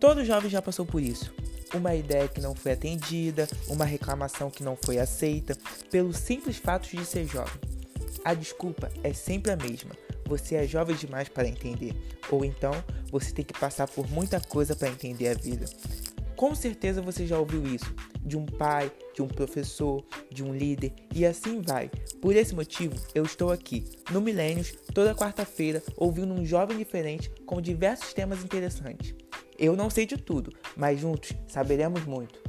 Todo jovem já passou por isso. Uma ideia que não foi atendida, uma reclamação que não foi aceita, pelo simples fato de ser jovem. A desculpa é sempre a mesma. Você é jovem demais para entender, ou então você tem que passar por muita coisa para entender a vida. Com certeza você já ouviu isso de um pai, de um professor, de um líder e assim vai. Por esse motivo, eu estou aqui no Milênios toda quarta-feira ouvindo um jovem diferente com diversos temas interessantes. Eu não sei de tudo, mas juntos saberemos muito.